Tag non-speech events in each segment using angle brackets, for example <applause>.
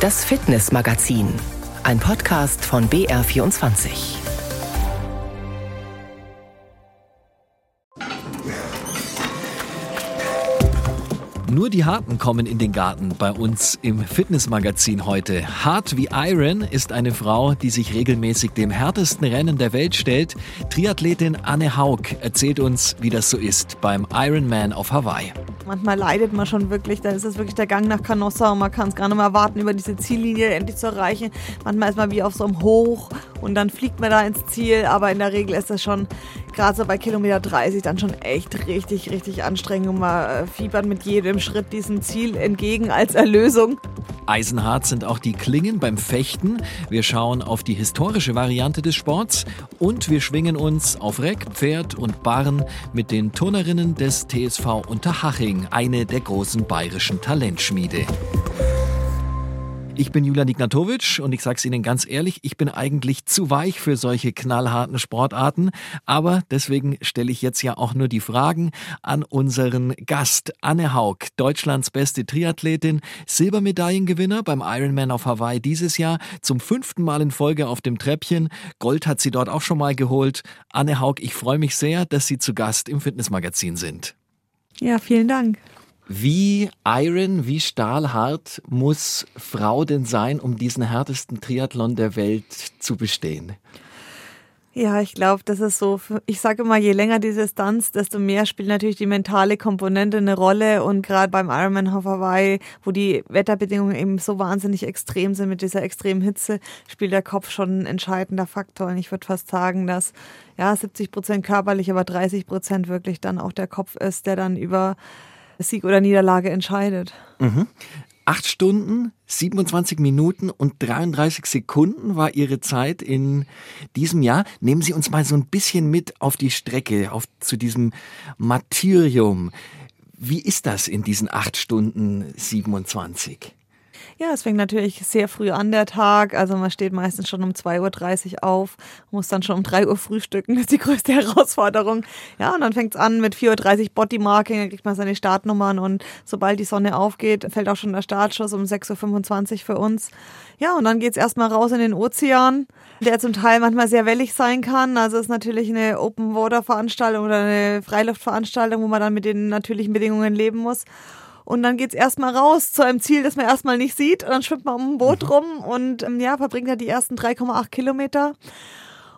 Das Fitnessmagazin, ein Podcast von BR24. Nur die Harten kommen in den Garten bei uns im Fitnessmagazin heute. Hart wie Iron ist eine Frau, die sich regelmäßig dem härtesten Rennen der Welt stellt. Triathletin Anne Haug erzählt uns, wie das so ist beim Ironman auf Hawaii. Manchmal leidet man schon wirklich, da ist es wirklich der Gang nach Canossa und man kann es gar nicht mehr warten, über diese Ziellinie endlich zu erreichen. Manchmal ist man wie auf so einem Hoch und dann fliegt man da ins Ziel, aber in der Regel ist das schon gerade so bei Kilometer 30 dann schon echt richtig, richtig anstrengend und man äh, fiebert mit jedem Schritt diesem Ziel entgegen als Erlösung. Eisenhart sind auch die Klingen beim Fechten. Wir schauen auf die historische Variante des Sports und wir schwingen uns auf Reck, Pferd und Barren mit den Turnerinnen des TSV Unterhaching, eine der großen bayerischen Talentschmiede. Ich bin Julian Ignatowitsch und ich sage es Ihnen ganz ehrlich, ich bin eigentlich zu weich für solche knallharten Sportarten, aber deswegen stelle ich jetzt ja auch nur die Fragen an unseren Gast Anne Haug, Deutschlands beste Triathletin, Silbermedaillengewinner beim Ironman auf Hawaii dieses Jahr, zum fünften Mal in Folge auf dem Treppchen. Gold hat sie dort auch schon mal geholt. Anne Haug, ich freue mich sehr, dass Sie zu Gast im Fitnessmagazin sind. Ja, vielen Dank. Wie iron, wie stahlhart muss Frau denn sein, um diesen härtesten Triathlon der Welt zu bestehen? Ja, ich glaube, das ist so, ich sage immer, je länger die Distanz, desto mehr spielt natürlich die mentale Komponente eine Rolle. Und gerade beim Ironman Hawaii, wo die Wetterbedingungen eben so wahnsinnig extrem sind mit dieser extremen Hitze, spielt der Kopf schon ein entscheidender Faktor. Und ich würde fast sagen, dass ja 70 Prozent körperlich, aber 30 Prozent wirklich dann auch der Kopf ist, der dann über Sieg oder Niederlage entscheidet. Mhm. Acht Stunden, 27 Minuten und 33 Sekunden war Ihre Zeit in diesem Jahr. Nehmen Sie uns mal so ein bisschen mit auf die Strecke, auf, zu diesem Martyrium. Wie ist das in diesen acht Stunden 27? Ja, es fängt natürlich sehr früh an der Tag. Also man steht meistens schon um 2.30 Uhr auf, muss dann schon um 3 Uhr frühstücken. Das ist die größte <laughs> Herausforderung. Ja, und dann fängt es an mit 4.30 Uhr Bodymarking, dann kriegt man seine Startnummern und sobald die Sonne aufgeht, fällt auch schon der Startschuss um 6.25 Uhr für uns. Ja, und dann geht's erstmal raus in den Ozean, der zum Teil manchmal sehr wellig sein kann. Also es ist natürlich eine Open-Water-Veranstaltung oder eine Freiluftveranstaltung, wo man dann mit den natürlichen Bedingungen leben muss. Und dann geht's erstmal raus zu einem Ziel, das man erstmal nicht sieht. Und dann schwimmt man um ein Boot mhm. rum und ähm, ja, verbringt da die ersten 3,8 Kilometer.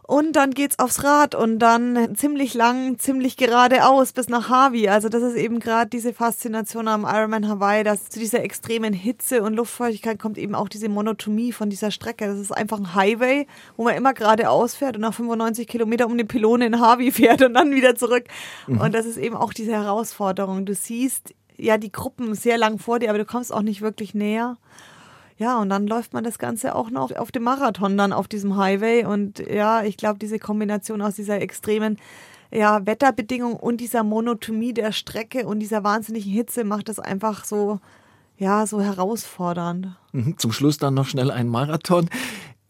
Und dann geht's aufs Rad und dann ziemlich lang, ziemlich geradeaus bis nach Harvey. Also das ist eben gerade diese Faszination am Ironman Hawaii, dass zu dieser extremen Hitze und Luftfeuchtigkeit kommt eben auch diese Monotomie von dieser Strecke. Das ist einfach ein Highway, wo man immer geradeaus fährt und nach 95 Kilometer um die Pylone in Harvey <laughs> fährt und dann wieder zurück. Mhm. Und das ist eben auch diese Herausforderung. Du siehst ja die Gruppen sehr lang vor dir, aber du kommst auch nicht wirklich näher. Ja, und dann läuft man das Ganze auch noch auf dem Marathon dann auf diesem Highway. Und ja, ich glaube, diese Kombination aus dieser extremen ja, Wetterbedingung und dieser Monotomie der Strecke und dieser wahnsinnigen Hitze macht das einfach so, ja, so herausfordernd. Mhm, zum Schluss dann noch schnell ein Marathon.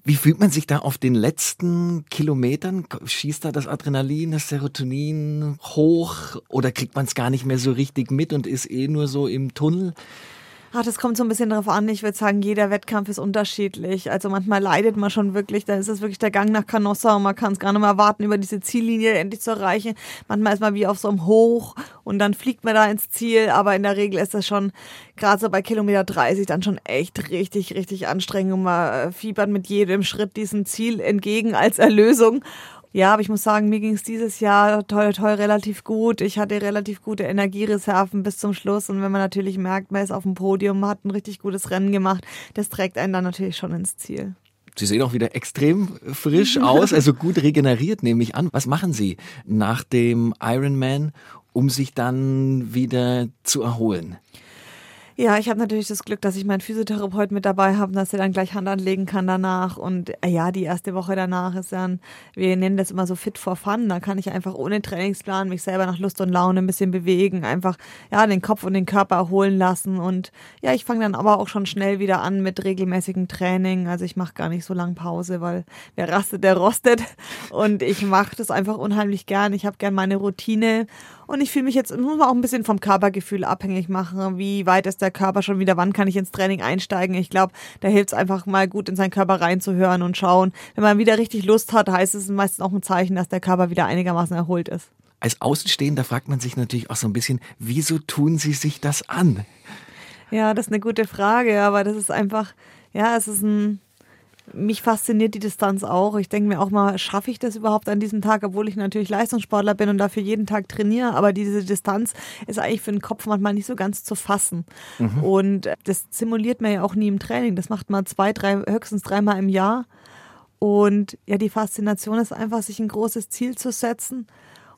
Wie fühlt man sich da auf den letzten Kilometern? Schießt da das Adrenalin, das Serotonin hoch oder kriegt man es gar nicht mehr so richtig mit und ist eh nur so im Tunnel? Ach, das kommt so ein bisschen darauf an. Ich würde sagen, jeder Wettkampf ist unterschiedlich. Also manchmal leidet man schon wirklich. Da ist es wirklich der Gang nach Canossa und man kann es gar nicht mehr warten, über diese Ziellinie endlich zu erreichen. Manchmal ist man wie auf so einem Hoch und dann fliegt man da ins Ziel. Aber in der Regel ist das schon, gerade so bei Kilometer 30, dann schon echt richtig, richtig anstrengend. Und man fiebert mit jedem Schritt diesem Ziel entgegen als Erlösung. Ja, aber ich muss sagen, mir ging es dieses Jahr toll, toll relativ gut. Ich hatte relativ gute Energiereserven bis zum Schluss. Und wenn man natürlich merkt, man ist auf dem Podium, hat ein richtig gutes Rennen gemacht, das trägt einen dann natürlich schon ins Ziel. Sie sehen auch wieder extrem frisch aus, also gut regeneriert, nehme ich an. Was machen Sie nach dem Ironman, um sich dann wieder zu erholen? Ja, ich habe natürlich das Glück, dass ich meinen Physiotherapeut mit dabei habe, dass er dann gleich Hand anlegen kann danach. Und äh, ja, die erste Woche danach ist dann, wir nennen das immer so fit for fun. Da kann ich einfach ohne Trainingsplan mich selber nach Lust und Laune ein bisschen bewegen, einfach ja den Kopf und den Körper erholen lassen. Und ja, ich fange dann aber auch schon schnell wieder an mit regelmäßigem Training. Also ich mache gar nicht so lange Pause, weil wer rastet, der rostet. Und ich mache das einfach unheimlich gern. Ich habe gern meine Routine. Und ich fühle mich jetzt, muss man auch ein bisschen vom Körpergefühl abhängig machen. Wie weit ist der Körper schon wieder, wann kann ich ins Training einsteigen. Ich glaube, da hilft es einfach mal gut in seinen Körper reinzuhören und schauen. Wenn man wieder richtig Lust hat, heißt es meistens auch ein Zeichen, dass der Körper wieder einigermaßen erholt ist. Als Außenstehender fragt man sich natürlich auch so ein bisschen, wieso tun Sie sich das an? Ja, das ist eine gute Frage, aber das ist einfach, ja, es ist ein, mich fasziniert die Distanz auch. Ich denke mir auch mal, schaffe ich das überhaupt an diesem Tag, obwohl ich natürlich Leistungssportler bin und dafür jeden Tag trainiere. Aber diese Distanz ist eigentlich für den Kopf manchmal nicht so ganz zu fassen. Mhm. Und das simuliert man ja auch nie im Training. Das macht man zwei, drei, höchstens dreimal im Jahr. Und ja, die Faszination ist einfach, sich ein großes Ziel zu setzen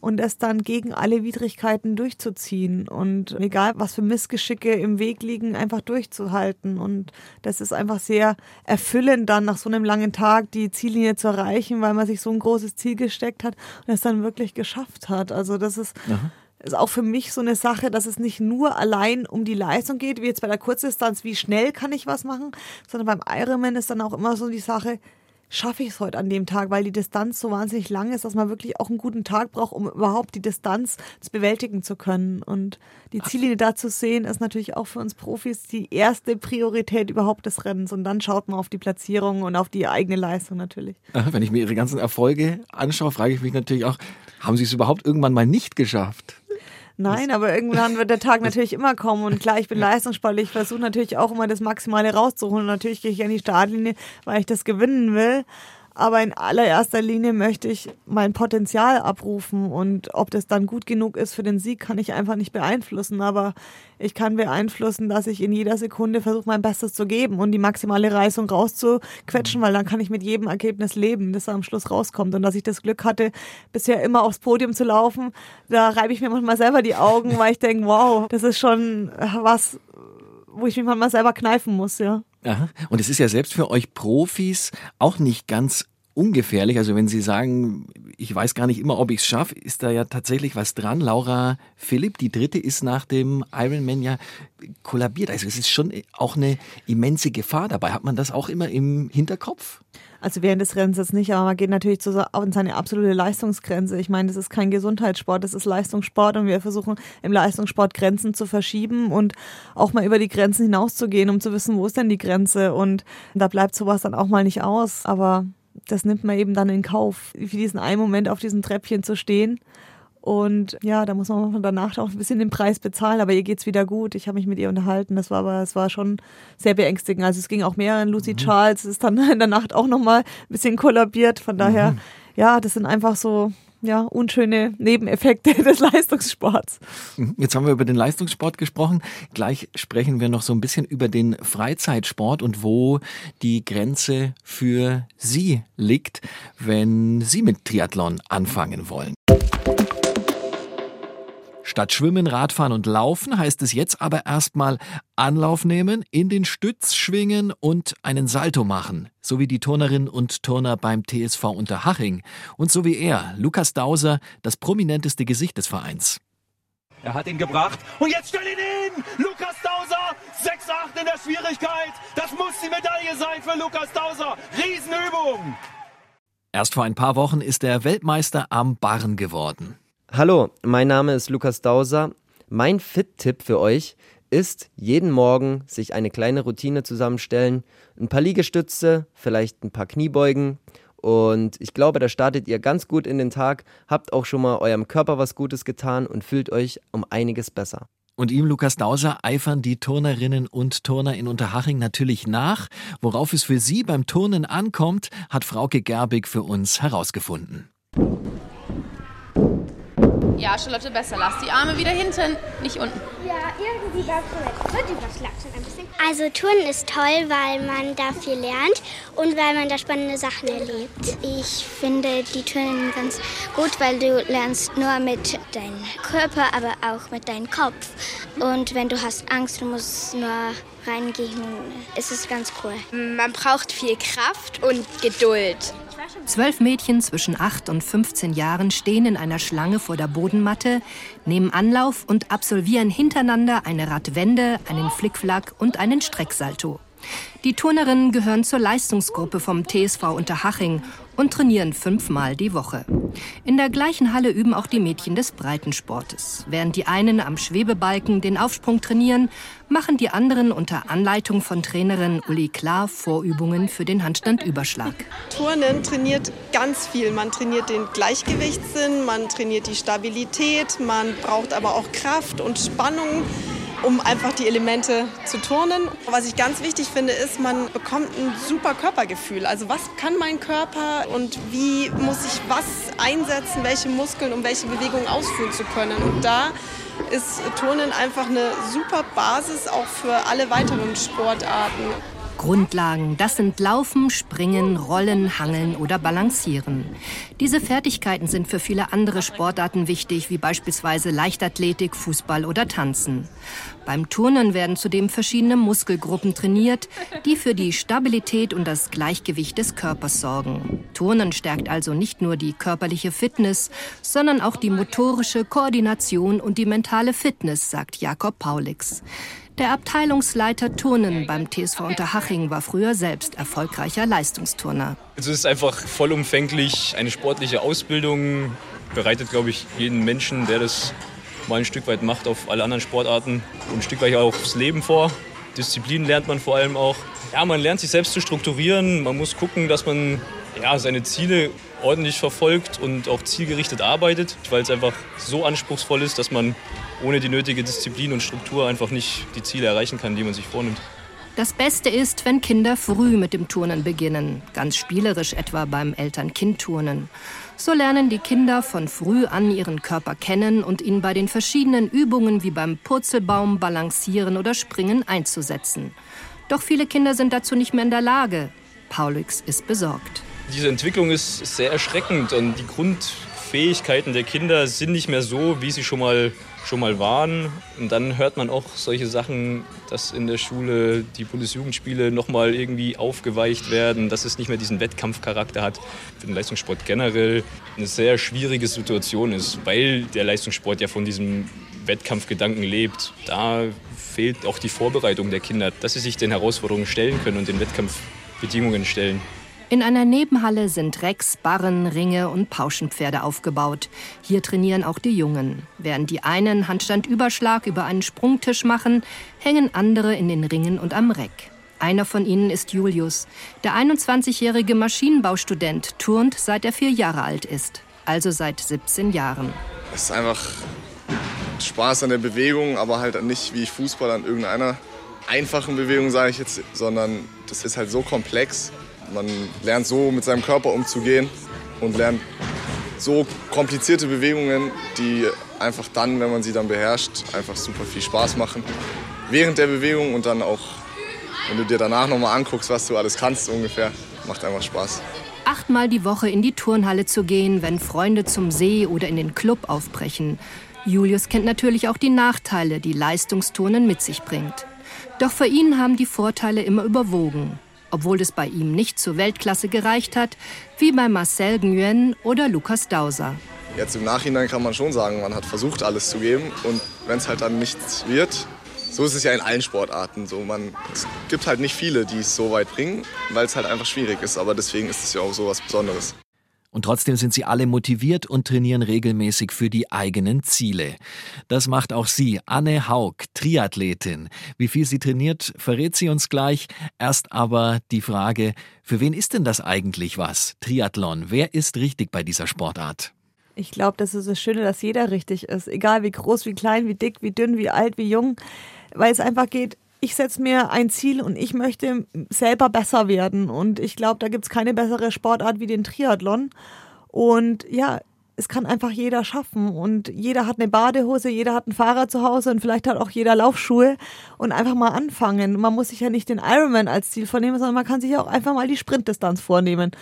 und es dann gegen alle Widrigkeiten durchzuziehen und egal was für Missgeschicke im Weg liegen, einfach durchzuhalten. Und das ist einfach sehr erfüllend, dann nach so einem langen Tag die Ziellinie zu erreichen, weil man sich so ein großes Ziel gesteckt hat und es dann wirklich geschafft hat. Also das ist. Aha ist auch für mich so eine Sache, dass es nicht nur allein um die Leistung geht, wie jetzt bei der Kurzdistanz, wie schnell kann ich was machen, sondern beim Ironman ist dann auch immer so die Sache, schaffe ich es heute an dem Tag, weil die Distanz so wahnsinnig lang ist, dass man wirklich auch einen guten Tag braucht, um überhaupt die Distanz bewältigen zu können. Und die Ziellinie da zu sehen, ist natürlich auch für uns Profis die erste Priorität überhaupt des Rennens. Und dann schaut man auf die Platzierung und auf die eigene Leistung natürlich. Wenn ich mir Ihre ganzen Erfolge anschaue, frage ich mich natürlich auch, haben Sie es überhaupt irgendwann mal nicht geschafft? Nein, aber irgendwann <laughs> wird der Tag natürlich immer kommen und klar, ich bin leistungssportlich, ich versuche natürlich auch immer das Maximale rauszuholen und natürlich gehe ich an die Startlinie, weil ich das gewinnen will. Aber in allererster Linie möchte ich mein Potenzial abrufen und ob das dann gut genug ist für den Sieg, kann ich einfach nicht beeinflussen. Aber ich kann beeinflussen, dass ich in jeder Sekunde versuche, mein Bestes zu geben und die maximale Reißung rauszuquetschen, weil dann kann ich mit jedem Ergebnis leben, das am Schluss rauskommt. Und dass ich das Glück hatte, bisher immer aufs Podium zu laufen, da reibe ich mir manchmal selber die Augen, weil ich denke, wow, das ist schon was, wo ich mich manchmal selber kneifen muss, ja. Aha. Und es ist ja selbst für euch Profis auch nicht ganz ungefährlich. Also wenn Sie sagen, ich weiß gar nicht immer, ob ich es schaffe, ist da ja tatsächlich was dran. Laura Philipp, die dritte, ist nach dem Ironman ja kollabiert. Also es ist schon auch eine immense Gefahr dabei. Hat man das auch immer im Hinterkopf? Also während des Rennens jetzt nicht, aber man geht natürlich zu, an seine absolute Leistungsgrenze. Ich meine, das ist kein Gesundheitssport, das ist Leistungssport und wir versuchen im Leistungssport Grenzen zu verschieben und auch mal über die Grenzen hinauszugehen, um zu wissen, wo ist denn die Grenze und da bleibt sowas dann auch mal nicht aus. Aber das nimmt man eben dann in Kauf, für diesen einen Moment auf diesem Treppchen zu stehen und ja, da muss man danach auch ein bisschen den Preis bezahlen, aber ihr geht's wieder gut. Ich habe mich mit ihr unterhalten. Das war aber, es war schon sehr beängstigend. Also es ging auch mehr. Lucy mhm. Charles ist dann <laughs> in der Nacht auch nochmal ein bisschen kollabiert. Von daher, mhm. ja, das sind einfach so ja, unschöne Nebeneffekte <laughs> des Leistungssports. Mhm. Jetzt haben wir über den Leistungssport gesprochen. Gleich sprechen wir noch so ein bisschen über den Freizeitsport und wo die Grenze für Sie liegt, wenn Sie mit Triathlon anfangen wollen. Statt Schwimmen, Radfahren und Laufen heißt es jetzt aber erstmal Anlauf nehmen, in den Stütz schwingen und einen Salto machen. So wie die Turnerinnen und Turner beim TSV Unterhaching. Und so wie er, Lukas Dauser, das prominenteste Gesicht des Vereins. Er hat ihn gebracht und jetzt stell ihn hin! Lukas Dauser, 6-8 in der Schwierigkeit. Das muss die Medaille sein für Lukas Dauser. Riesenübung! Erst vor ein paar Wochen ist er Weltmeister am Barren geworden. Hallo, mein Name ist Lukas Dauser. Mein Fit-Tipp für euch ist, jeden Morgen sich eine kleine Routine zusammenstellen, ein paar Liegestütze, vielleicht ein paar Kniebeugen und ich glaube, da startet ihr ganz gut in den Tag, habt auch schon mal eurem Körper was Gutes getan und fühlt euch um einiges besser. Und ihm, Lukas Dauser, eifern die Turnerinnen und Turner in Unterhaching natürlich nach. Worauf es für sie beim Turnen ankommt, hat Frauke Gerbig für uns herausgefunden. Ja, Charlotte, besser. Lass die Arme wieder hinten, nicht unten. Ja, irgendwie war es überschlagen ein bisschen. Also Turnen ist toll, weil man da viel lernt und weil man da spannende Sachen erlebt. Ich finde die Turnen ganz gut, weil du lernst nur mit deinem Körper, aber auch mit deinem Kopf. Und wenn du hast Angst, du musst nur reingehen, ist es ganz cool. Man braucht viel Kraft und Geduld. Zwölf Mädchen zwischen 8 und 15 Jahren stehen in einer Schlange vor der Bodenmatte, nehmen Anlauf und absolvieren hintereinander eine Radwende, einen Flickflack und einen Strecksalto. Die Turnerinnen gehören zur Leistungsgruppe vom TSV Unterhaching und trainieren fünfmal die Woche. In der gleichen Halle üben auch die Mädchen des Breitensportes. Während die einen am Schwebebalken den Aufsprung trainieren, machen die anderen unter Anleitung von Trainerin Uli Klar Vorübungen für den Handstandüberschlag. Turnen trainiert ganz viel. Man trainiert den Gleichgewichtssinn, man trainiert die Stabilität, man braucht aber auch Kraft und Spannung um einfach die Elemente zu turnen. Was ich ganz wichtig finde, ist, man bekommt ein super Körpergefühl. Also was kann mein Körper und wie muss ich was einsetzen, welche Muskeln, um welche Bewegungen ausführen zu können. Und da ist Turnen einfach eine super Basis auch für alle weiteren Sportarten. Grundlagen, das sind Laufen, Springen, Rollen, Hangeln oder Balancieren. Diese Fertigkeiten sind für viele andere Sportarten wichtig, wie beispielsweise Leichtathletik, Fußball oder Tanzen. Beim Turnen werden zudem verschiedene Muskelgruppen trainiert, die für die Stabilität und das Gleichgewicht des Körpers sorgen. Turnen stärkt also nicht nur die körperliche Fitness, sondern auch die motorische Koordination und die mentale Fitness, sagt Jakob Paulix. Der Abteilungsleiter Turnen beim TSV Unterhaching war früher selbst erfolgreicher Leistungsturner. Es ist einfach vollumfänglich eine sportliche Ausbildung, bereitet, glaube ich, jeden Menschen, der das mal ein Stück weit macht, auf alle anderen Sportarten und ein Stück weit auch aufs Leben vor. Disziplin lernt man vor allem auch. Ja, man lernt sich selbst zu strukturieren. Man muss gucken, dass man ja, seine Ziele ordentlich verfolgt und auch zielgerichtet arbeitet, weil es einfach so anspruchsvoll ist, dass man ohne die nötige Disziplin und Struktur einfach nicht die Ziele erreichen kann, die man sich vornimmt. Das Beste ist, wenn Kinder früh mit dem Turnen beginnen, ganz spielerisch etwa beim Eltern-Kind-Turnen. So lernen die Kinder von früh an ihren Körper kennen und ihn bei den verschiedenen Übungen wie beim Purzelbaum, Balancieren oder Springen einzusetzen. Doch viele Kinder sind dazu nicht mehr in der Lage. Paulix ist besorgt. Diese Entwicklung ist sehr erschreckend und die Grundfähigkeiten der Kinder sind nicht mehr so, wie sie schon mal schon mal waren. Und dann hört man auch solche Sachen, dass in der Schule die Bundesjugendspiele nochmal irgendwie aufgeweicht werden, dass es nicht mehr diesen Wettkampfcharakter hat. Für den Leistungssport generell eine sehr schwierige Situation ist, weil der Leistungssport ja von diesem Wettkampfgedanken lebt. Da fehlt auch die Vorbereitung der Kinder, dass sie sich den Herausforderungen stellen können und den Wettkampfbedingungen stellen. In einer Nebenhalle sind Recks, Barren, Ringe und Pauschenpferde aufgebaut. Hier trainieren auch die Jungen. Während die einen Handstandüberschlag über einen Sprungtisch machen, hängen andere in den Ringen und am Reck. Einer von ihnen ist Julius. Der 21-jährige Maschinenbaustudent turnt, seit er vier Jahre alt ist. Also seit 17 Jahren. Es ist einfach Spaß an der Bewegung, aber halt nicht wie Fußball an irgendeiner einfachen Bewegung, sage ich jetzt, sondern das ist halt so komplex man lernt so mit seinem Körper umzugehen und lernt so komplizierte Bewegungen, die einfach dann, wenn man sie dann beherrscht, einfach super viel Spaß machen. Während der Bewegung und dann auch, wenn du dir danach nochmal anguckst, was du alles kannst ungefähr, macht einfach Spaß. Achtmal die Woche in die Turnhalle zu gehen, wenn Freunde zum See oder in den Club aufbrechen. Julius kennt natürlich auch die Nachteile, die Leistungsturnen mit sich bringt. Doch für ihn haben die Vorteile immer überwogen obwohl es bei ihm nicht zur Weltklasse gereicht hat, wie bei Marcel Nguyen oder Lukas Dauser. Jetzt im Nachhinein kann man schon sagen, man hat versucht, alles zu geben. Und wenn es halt dann nichts wird, so ist es ja in allen Sportarten so. Man, es gibt halt nicht viele, die es so weit bringen, weil es halt einfach schwierig ist. Aber deswegen ist es ja auch so was Besonderes. Und trotzdem sind sie alle motiviert und trainieren regelmäßig für die eigenen Ziele. Das macht auch sie, Anne Haug, Triathletin. Wie viel sie trainiert, verrät sie uns gleich. Erst aber die Frage, für wen ist denn das eigentlich was? Triathlon. Wer ist richtig bei dieser Sportart? Ich glaube, das ist das Schöne, dass jeder richtig ist. Egal wie groß, wie klein, wie dick, wie dünn, wie alt, wie jung. Weil es einfach geht, ich setze mir ein Ziel und ich möchte selber besser werden. Und ich glaube, da gibt es keine bessere Sportart wie den Triathlon. Und ja, es kann einfach jeder schaffen. Und jeder hat eine Badehose, jeder hat ein Fahrrad zu Hause und vielleicht hat auch jeder Laufschuhe. Und einfach mal anfangen. Man muss sich ja nicht den Ironman als Ziel vornehmen, sondern man kann sich auch einfach mal die Sprintdistanz vornehmen.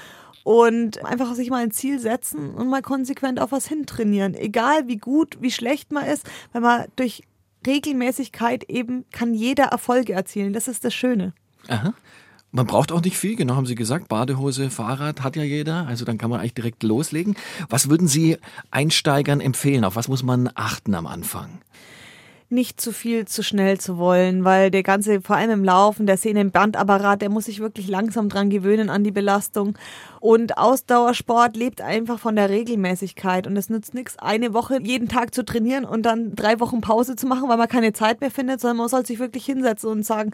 Und einfach sich mal ein Ziel setzen und mal konsequent auf was hintrainieren. Egal wie gut, wie schlecht man ist, weil man durch Regelmäßigkeit eben kann jeder Erfolge erzielen. Das ist das Schöne. Aha. Man braucht auch nicht viel, genau haben Sie gesagt. Badehose, Fahrrad hat ja jeder, also dann kann man eigentlich direkt loslegen. Was würden Sie Einsteigern empfehlen? Auf was muss man achten am Anfang? nicht zu viel zu schnell zu wollen, weil der ganze, vor allem im Laufen, der Sehnenbandapparat, der muss sich wirklich langsam dran gewöhnen an die Belastung. Und Ausdauersport lebt einfach von der Regelmäßigkeit. Und es nützt nichts, eine Woche jeden Tag zu trainieren und dann drei Wochen Pause zu machen, weil man keine Zeit mehr findet, sondern man soll sich wirklich hinsetzen und sagen,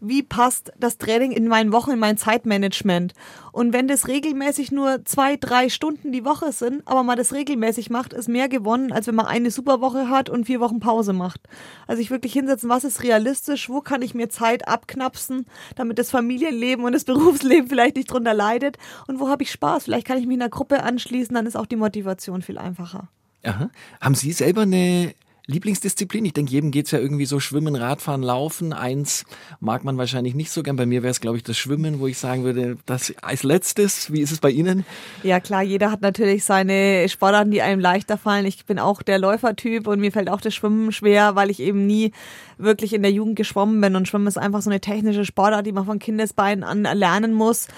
wie passt das Training in meinen Wochen, in mein Zeitmanagement? Und wenn das regelmäßig nur zwei, drei Stunden die Woche sind, aber man das regelmäßig macht, ist mehr gewonnen, als wenn man eine super Woche hat und vier Wochen Pause macht. Also ich wirklich hinsetzen, was ist realistisch, wo kann ich mir Zeit abknapsen, damit das Familienleben und das <laughs> Berufsleben vielleicht nicht drunter leidet und wo habe ich Spaß? Vielleicht kann ich mich in einer Gruppe anschließen, dann ist auch die Motivation viel einfacher. Aha. Haben Sie selber eine Lieblingsdisziplin? Ich denke, jedem geht es ja irgendwie so Schwimmen, Radfahren, Laufen. Eins mag man wahrscheinlich nicht so gern. Bei mir wäre es, glaube ich, das Schwimmen, wo ich sagen würde, das als letztes. Wie ist es bei Ihnen? Ja klar, jeder hat natürlich seine Sportarten, die einem leichter fallen. Ich bin auch der Läufertyp und mir fällt auch das Schwimmen schwer, weil ich eben nie wirklich in der Jugend geschwommen bin. Und Schwimmen ist einfach so eine technische Sportart, die man von Kindesbeinen an lernen muss.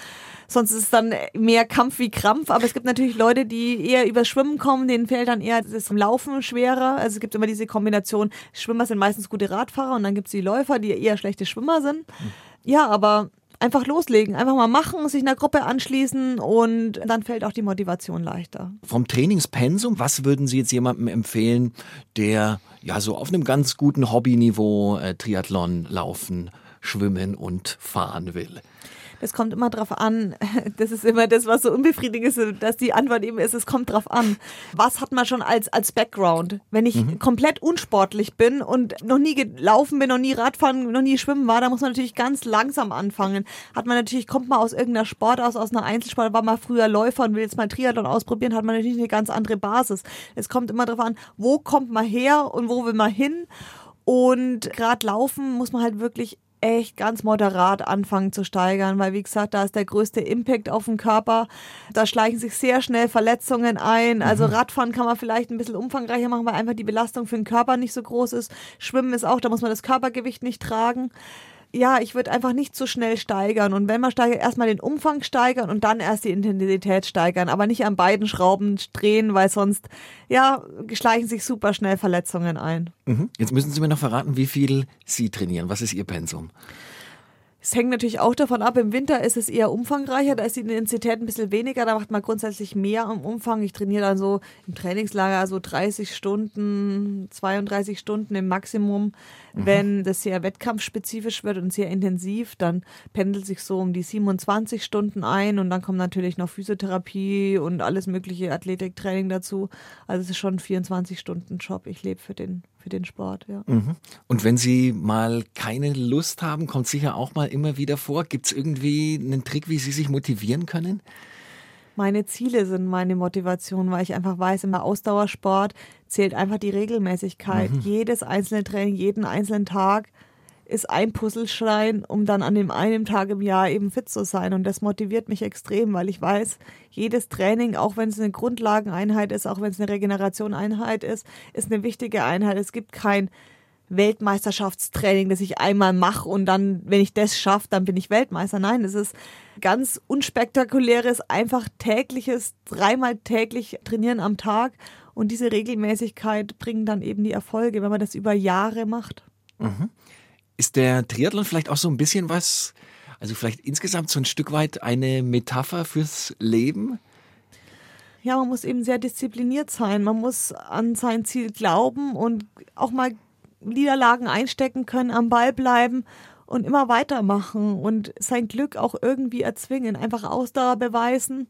Sonst ist es dann mehr Kampf wie Krampf. Aber es gibt natürlich Leute, die eher über Schwimmen kommen, denen fällt dann eher das Laufen schwerer. Also es gibt immer diese Kombination, Schwimmer sind meistens gute Radfahrer und dann gibt es die Läufer, die eher schlechte Schwimmer sind. Ja, aber einfach loslegen, einfach mal machen, sich einer Gruppe anschließen und dann fällt auch die Motivation leichter. Vom Trainingspensum, was würden Sie jetzt jemandem empfehlen, der ja so auf einem ganz guten Hobbyniveau äh, Triathlon laufen, schwimmen und fahren will? Es kommt immer drauf an. <laughs> Das ist immer das, was so unbefriedigend ist, dass die Antwort eben ist, es kommt drauf an. Was hat man schon als, als Background? Wenn ich mhm. komplett unsportlich bin und noch nie gelaufen bin, noch nie Radfahren, noch nie schwimmen war, dann muss man natürlich ganz langsam anfangen. Hat man natürlich, kommt man aus irgendeiner Sport aus, aus einer Einzelsport, war mal früher Läufer und will jetzt mal Triathlon ausprobieren, hat man natürlich eine ganz andere Basis. Es kommt immer drauf an, wo kommt man her und wo will man hin? Und gerade laufen muss man halt wirklich echt ganz moderat anfangen zu steigern, weil wie gesagt, da ist der größte Impact auf den Körper. Da schleichen sich sehr schnell Verletzungen ein. Also mhm. Radfahren kann man vielleicht ein bisschen umfangreicher machen, weil einfach die Belastung für den Körper nicht so groß ist. Schwimmen ist auch, da muss man das Körpergewicht nicht tragen ja, ich würde einfach nicht zu schnell steigern. Und wenn man steigert, erstmal den Umfang steigern und dann erst die Intensität steigern, aber nicht an beiden Schrauben drehen, weil sonst, ja, schleichen sich super schnell Verletzungen ein. Mhm. Jetzt müssen Sie mir noch verraten, wie viel Sie trainieren. Was ist Ihr Pensum? Es hängt natürlich auch davon ab, im Winter ist es eher umfangreicher, da ist die Intensität ein bisschen weniger, da macht man grundsätzlich mehr am Umfang. Ich trainiere dann so im Trainingslager so 30 Stunden, 32 Stunden im Maximum. Mhm. Wenn das sehr wettkampfspezifisch wird und sehr intensiv, dann pendelt sich so um die 27 Stunden ein und dann kommt natürlich noch Physiotherapie und alles mögliche Athletiktraining dazu. Also es ist schon ein 24 Stunden Job. Ich lebe für den für den Sport, ja. Mhm. Und wenn Sie mal keine Lust haben, kommt sicher auch mal immer wieder vor. Gibt es irgendwie einen Trick, wie Sie sich motivieren können? Meine Ziele sind meine Motivation, weil ich einfach weiß, im Ausdauersport zählt einfach die Regelmäßigkeit. Mhm. Jedes einzelne Training, jeden einzelnen Tag ist ein Puzzlestein, um dann an dem einen Tag im Jahr eben fit zu sein. Und das motiviert mich extrem, weil ich weiß, jedes Training, auch wenn es eine Grundlageneinheit ist, auch wenn es eine Regenerationeinheit ist, ist eine wichtige Einheit. Es gibt kein Weltmeisterschaftstraining, das ich einmal mache und dann, wenn ich das schaffe, dann bin ich Weltmeister. Nein, es ist ganz unspektakuläres, einfach tägliches, dreimal täglich trainieren am Tag. Und diese Regelmäßigkeit bringen dann eben die Erfolge, wenn man das über Jahre macht. Mhm. Ist der Triathlon vielleicht auch so ein bisschen was, also vielleicht insgesamt so ein Stück weit eine Metapher fürs Leben? Ja, man muss eben sehr diszipliniert sein. Man muss an sein Ziel glauben und auch mal Niederlagen einstecken können, am Ball bleiben und immer weitermachen und sein Glück auch irgendwie erzwingen, einfach Ausdauer beweisen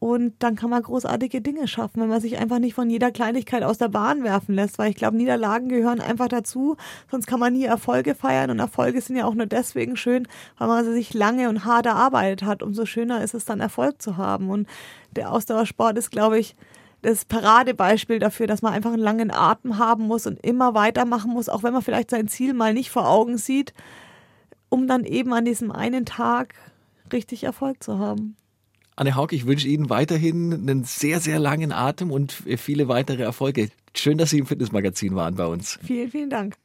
und dann kann man großartige Dinge schaffen, wenn man sich einfach nicht von jeder Kleinigkeit aus der Bahn werfen lässt, weil ich glaube, Niederlagen gehören einfach dazu, sonst kann man nie Erfolge feiern und Erfolge sind ja auch nur deswegen schön, weil man sich lange und hart erarbeitet hat. Umso schöner ist es dann Erfolg zu haben und der Ausdauersport ist, glaube ich, das Paradebeispiel dafür, dass man einfach einen langen Atem haben muss und immer weitermachen muss, auch wenn man vielleicht sein Ziel mal nicht vor Augen sieht, um dann eben an diesem einen Tag richtig Erfolg zu haben. Anne Haug, ich wünsche Ihnen weiterhin einen sehr, sehr langen Atem und viele weitere Erfolge. Schön, dass Sie im Fitnessmagazin waren bei uns. Vielen, vielen Dank.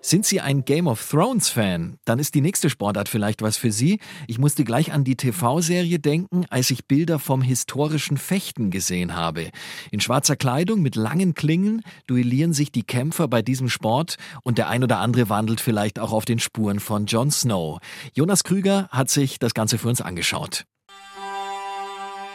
Sind Sie ein Game of Thrones Fan? Dann ist die nächste Sportart vielleicht was für Sie. Ich musste gleich an die TV-Serie denken, als ich Bilder vom historischen Fechten gesehen habe. In schwarzer Kleidung mit langen Klingen duellieren sich die Kämpfer bei diesem Sport und der ein oder andere wandelt vielleicht auch auf den Spuren von Jon Snow. Jonas Krüger hat sich das Ganze für uns angeschaut.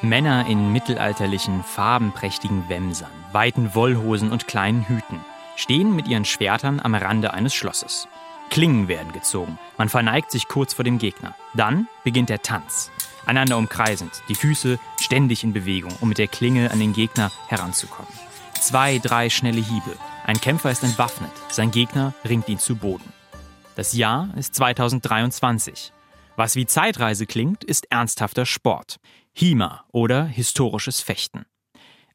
Männer in mittelalterlichen, farbenprächtigen Wämsern, weiten Wollhosen und kleinen Hüten stehen mit ihren Schwertern am Rande eines Schlosses. Klingen werden gezogen, man verneigt sich kurz vor dem Gegner. Dann beginnt der Tanz. Einander umkreisend, die Füße ständig in Bewegung, um mit der Klinge an den Gegner heranzukommen. Zwei, drei schnelle Hiebe. Ein Kämpfer ist entwaffnet, sein Gegner ringt ihn zu Boden. Das Jahr ist 2023. Was wie Zeitreise klingt, ist ernsthafter Sport. HIMA oder historisches Fechten.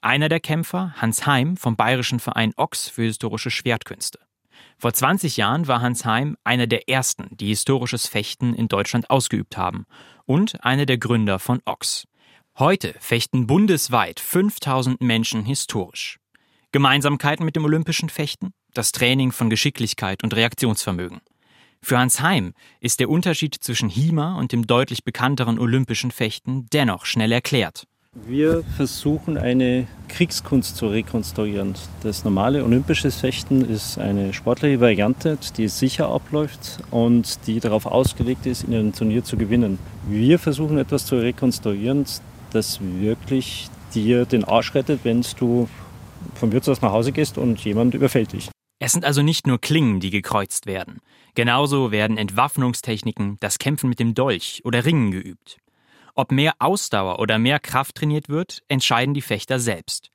Einer der Kämpfer, Hans Heim vom Bayerischen Verein Ochs für historische Schwertkünste. Vor 20 Jahren war Hans Heim einer der ersten, die historisches Fechten in Deutschland ausgeübt haben und einer der Gründer von Ochs. Heute fechten bundesweit 5000 Menschen historisch. Gemeinsamkeiten mit dem olympischen Fechten? Das Training von Geschicklichkeit und Reaktionsvermögen. Für Hans Heim ist der Unterschied zwischen HIMA und dem deutlich bekannteren olympischen Fechten dennoch schnell erklärt. Wir versuchen eine Kriegskunst zu rekonstruieren. Das normale olympische Fechten ist eine sportliche Variante, die sicher abläuft und die darauf ausgelegt ist, in einem Turnier zu gewinnen. Wir versuchen etwas zu rekonstruieren, das wirklich dir den Arsch rettet, wenn du vom Wirtshaus nach Hause gehst und jemand überfällt dich. Es sind also nicht nur Klingen, die gekreuzt werden. Genauso werden Entwaffnungstechniken, das Kämpfen mit dem Dolch oder Ringen geübt. Ob mehr Ausdauer oder mehr Kraft trainiert wird, entscheiden die Fechter selbst.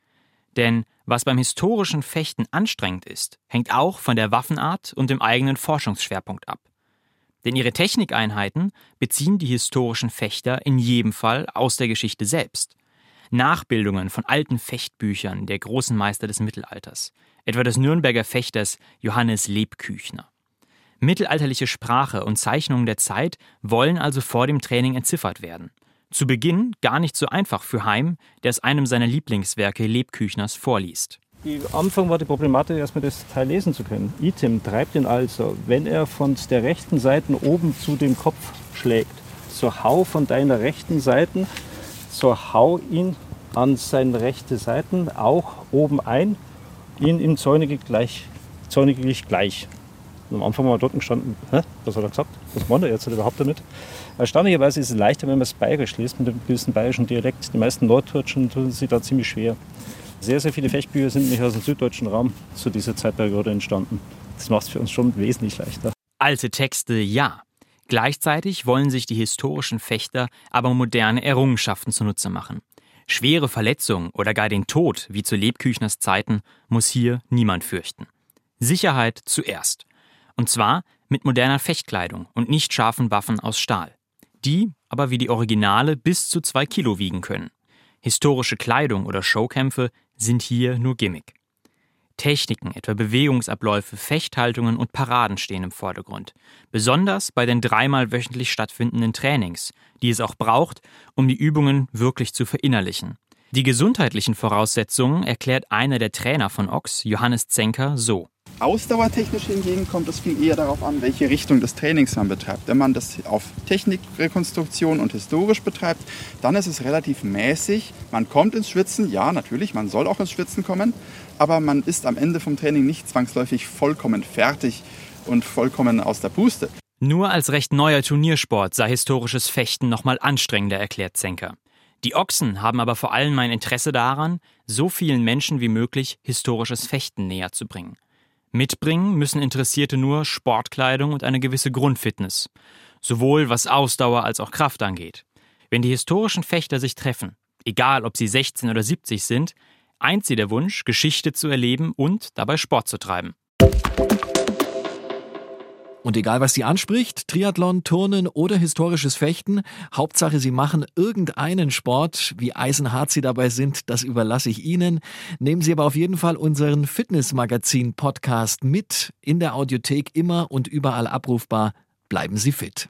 Denn was beim historischen Fechten anstrengend ist, hängt auch von der Waffenart und dem eigenen Forschungsschwerpunkt ab. Denn ihre Technikeinheiten beziehen die historischen Fechter in jedem Fall aus der Geschichte selbst. Nachbildungen von alten Fechtbüchern der großen Meister des Mittelalters, etwa des Nürnberger Fechters Johannes Lebküchner. Mittelalterliche Sprache und Zeichnungen der Zeit wollen also vor dem Training entziffert werden. Zu Beginn gar nicht so einfach für Heim, der es einem seiner Lieblingswerke Lebküchners vorliest. Am Anfang war die Problematik, erstmal das Teil lesen zu können. Item treibt ihn also, wenn er von der rechten Seite oben zu dem Kopf schlägt, so hau von deiner rechten Seite, so hau ihn an seine rechte Seite auch oben ein, ihn im Zäunige gleich, Zäunige gleich. Und am Anfang wir dort gestanden, Hä? was hat er gesagt? Was meint er jetzt überhaupt damit? Erstaunlicherweise ist es leichter, wenn man es bayerisch liest, mit einem gewissen bayerischen Dialekt. Die meisten Norddeutschen tun sich da ziemlich schwer. Sehr, sehr viele Fechtbücher sind nicht aus dem süddeutschen Raum zu dieser Zeitperiode entstanden. Das macht es für uns schon wesentlich leichter. Alte Texte, ja. Gleichzeitig wollen sich die historischen Fechter aber moderne Errungenschaften zunutze machen. Schwere Verletzungen oder gar den Tod, wie zu Lebküchners Zeiten, muss hier niemand fürchten. Sicherheit zuerst. Und zwar mit moderner Fechtkleidung und nicht scharfen Waffen aus Stahl. Die aber wie die Originale bis zu zwei Kilo wiegen können. Historische Kleidung oder Showkämpfe sind hier nur Gimmick. Techniken, etwa Bewegungsabläufe, Fechthaltungen und Paraden stehen im Vordergrund. Besonders bei den dreimal wöchentlich stattfindenden Trainings, die es auch braucht, um die Übungen wirklich zu verinnerlichen. Die gesundheitlichen Voraussetzungen erklärt einer der Trainer von Ox, Johannes Zenker, so. Ausdauertechnisch hingegen kommt es viel eher darauf an, welche Richtung des Trainings man betreibt. Wenn man das auf Technikrekonstruktion und historisch betreibt, dann ist es relativ mäßig. Man kommt ins Schwitzen, ja, natürlich, man soll auch ins Schwitzen kommen, aber man ist am Ende vom Training nicht zwangsläufig vollkommen fertig und vollkommen aus der Puste. Nur als recht neuer Turniersport sei historisches Fechten nochmal anstrengender, erklärt Zenker. Die Ochsen haben aber vor allem ein Interesse daran, so vielen Menschen wie möglich historisches Fechten näher zu bringen. Mitbringen müssen Interessierte nur Sportkleidung und eine gewisse Grundfitness, sowohl was Ausdauer als auch Kraft angeht. Wenn die historischen Fechter sich treffen, egal ob sie 16 oder 70 sind, eint sie der Wunsch, Geschichte zu erleben und dabei Sport zu treiben. Und egal, was sie anspricht, Triathlon, Turnen oder historisches Fechten, Hauptsache, sie machen irgendeinen Sport. Wie eisenhart sie dabei sind, das überlasse ich Ihnen. Nehmen Sie aber auf jeden Fall unseren Fitnessmagazin-Podcast mit in der Audiothek immer und überall abrufbar. Bleiben Sie fit.